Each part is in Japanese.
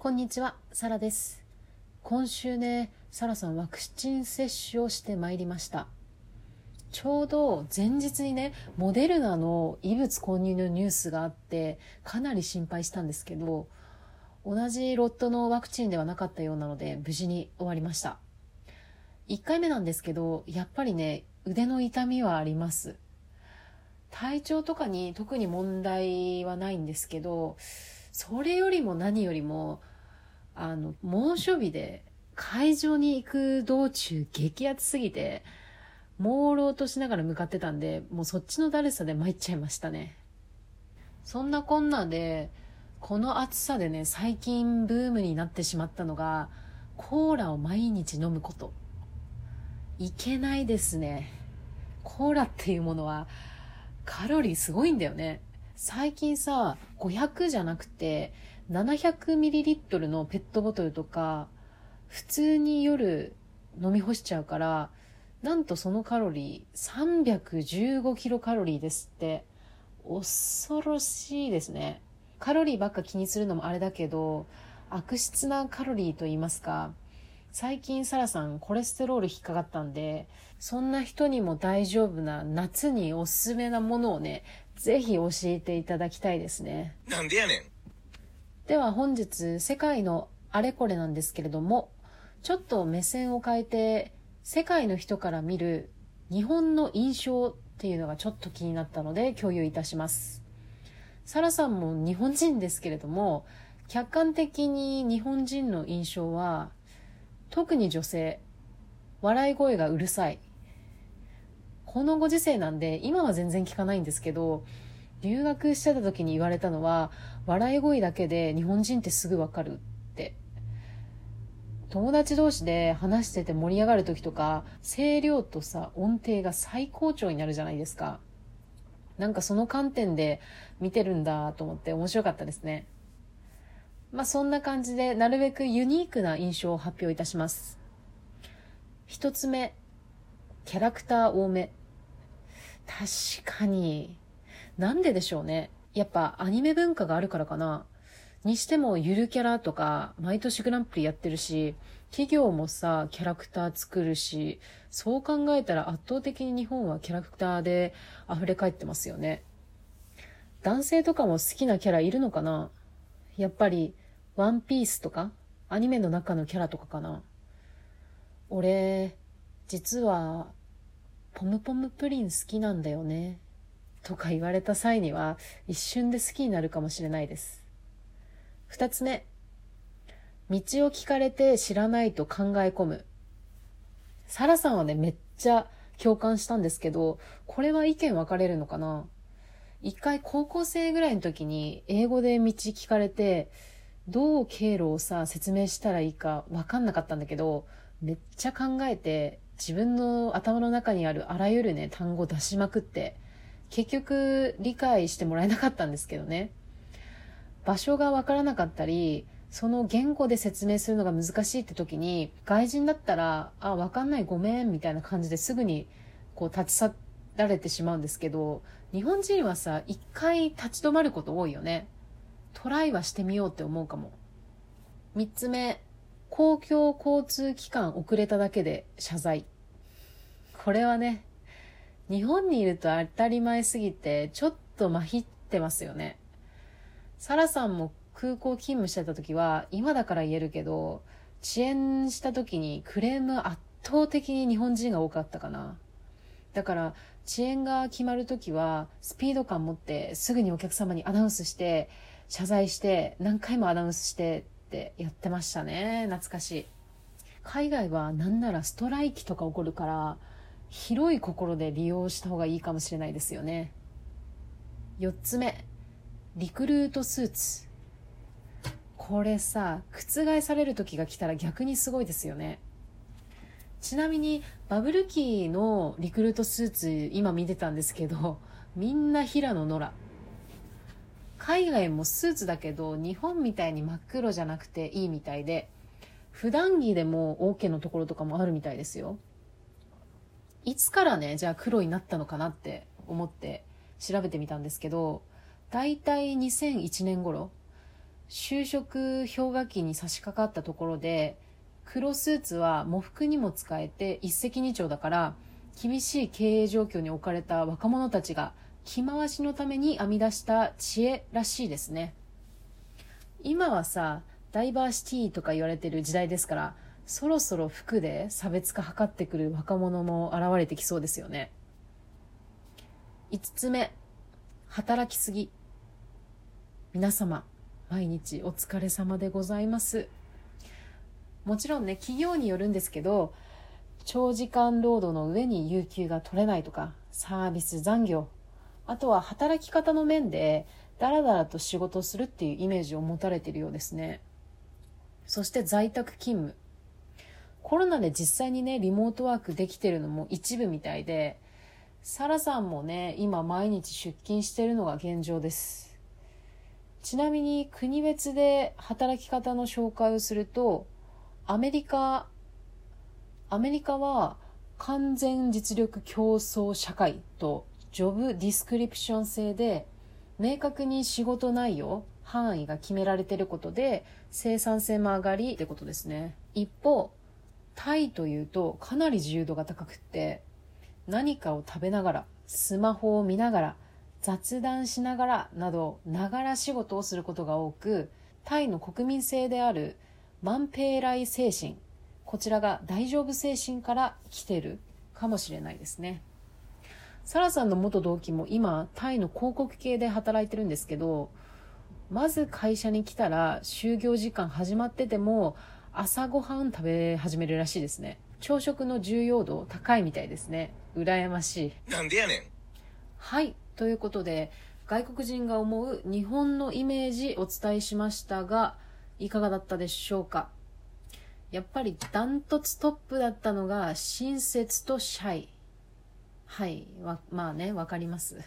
こんにちは、サラです。今週ね、サラさんワクチン接種をしてまいりました。ちょうど前日にね、モデルナの異物混入のニュースがあって、かなり心配したんですけど、同じロットのワクチンではなかったようなので、無事に終わりました。1回目なんですけど、やっぱりね、腕の痛みはあります。体調とかに特に問題はないんですけど、それよりも何よりも、あの、猛暑日で会場に行く道中激アツすぎて、朦朧としながら向かってたんで、もうそっちのだるさで参っちゃいましたね。そんなこんなで、この暑さでね、最近ブームになってしまったのが、コーラを毎日飲むこと。いけないですね。コーラっていうものは、カロリーすごいんだよね。最近さ、500じゃなくて、700ml のペットボトルとか、普通に夜飲み干しちゃうから、なんとそのカロリー315キロカロリーですって。恐ろしいですね。カロリーばっか気にするのもあれだけど、悪質なカロリーと言いますか、最近サラさんコレステロール引っかかったんで、そんな人にも大丈夫な夏におすすめなものをね、ぜひ教えていただきたいですね。なんでやねん。では本日世界のあれこれなんですけれども、ちょっと目線を変えて世界の人から見る日本の印象っていうのがちょっと気になったので共有いたします。サラさんも日本人ですけれども、客観的に日本人の印象は、特に女性、笑い声がうるさい。このご時世なんで、今は全然聞かないんですけど、留学してた時に言われたのは、笑い声だけで日本人ってすぐわかるって。友達同士で話してて盛り上がる時とか、声量とさ、音程が最高潮になるじゃないですか。なんかその観点で見てるんだと思って面白かったですね。まあそんな感じで、なるべくユニークな印象を発表いたします。一つ目、キャラクター多め。確かに。なんででしょうね。やっぱアニメ文化があるからかな。にしてもゆるキャラとか毎年グランプリやってるし、企業もさ、キャラクター作るし、そう考えたら圧倒的に日本はキャラクターで溢れ返ってますよね。男性とかも好きなキャラいるのかなやっぱり、ワンピースとかアニメの中のキャラとかかな俺、実は、ポムポムプリン好きなんだよね。とか言われた際には、一瞬で好きになるかもしれないです。二つ目。道を聞かれて知らないと考え込む。サラさんはね、めっちゃ共感したんですけど、これは意見分かれるのかな一回高校生ぐらいの時に英語で道聞かれて、どう経路をさ、説明したらいいか分かんなかったんだけど、めっちゃ考えて、自分の頭の中にあるあらゆるね、単語出しまくって、結局理解してもらえなかったんですけどね。場所が分からなかったり、その言語で説明するのが難しいって時に、外人だったら、あ、分かんないごめんみたいな感じですぐにこう立ち去られてしまうんですけど、日本人はさ、一回立ち止まること多いよね。トライはしてみようって思うかも。三つ目、公共交通機関遅れただけで謝罪。これはね、日本にいると当たり前すぎて、ちょっとまひってますよね。サラさんも空港勤務してた時は、今だから言えるけど、遅延した時にクレーム圧倒的に日本人が多かったかな。だから、遅延が決まる時は、スピード感持って、すぐにお客様にアナウンスして、謝罪して、何回もアナウンスしてってやってましたね。懐かしい。海外はなんならストライキとか起こるから、広い心で利用した方がいいかもしれないですよね。四つ目、リクルートスーツ。これさ、覆される時が来たら逆にすごいですよね。ちなみに、バブル期のリクルートスーツ、今見てたんですけど、みんな平野ノラ。海外もスーツだけど、日本みたいに真っ黒じゃなくていいみたいで、普段着でも OK のところとかもあるみたいですよ。いつからね、じゃあ黒になったのかなって思って調べてみたんですけど、だいたい2001年頃、就職氷河期に差し掛かったところで黒スーツは喪服にも使えて一石二鳥だから厳しい経営状況に置かれた若者たちが着回しのために編み出した知恵らしいですね。今はさダイバーシティとか言われてる時代ですからそろそろ服で差別化図ってくる若者も現れてきそうですよね。5つ目。働きすぎ。皆様毎日お疲れ様でございます。もちろんね企業によるんですけど長時間労働の上に有給が取れないとかサービス残業。あとは働き方の面でダラダラと仕事するっていうイメージを持たれているようですね。そして在宅勤務。コロナで実際にねリモートワークできてるのも一部みたいでサラさんもね今毎日出勤してるのが現状です。ちなみに国別で働き方の紹介をするとアメリカアメリカは完全実力競争社会とジョブディスクリプション制で明確に仕事内容範囲が決められてることで生産性も上がりってことですね。一方タイというとかなり自由度が高くって何かを食べながらスマホを見ながら雑談しながらなどながら仕事をすることが多くタイの国民性であるマンペイライ精神こちらが大丈夫精神から来てるかもしれないですね。サラさんの元同期も今タイの広告系で働いてるんですけどまず会社に来たら就業時間始まってても朝ごはん食べ始めるらしいですね。朝食の重要度高いみたいですね。羨ましい。なんでやねん。はい。ということで外国人が思う日本のイメージお伝えしましたがいかがだったでしょうか？やっぱりダントツトップだったのが親切とシャイ。はい。まあねわかります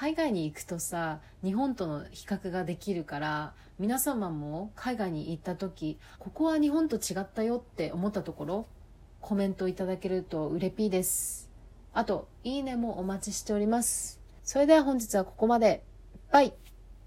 海外に行くとさ日本との比較ができるから皆様も海外に行った時ここは日本と違ったよって思ったところコメントいただけるとうれぴーです。あといいねもお待ちしております。それでは本日はここまで。バイ。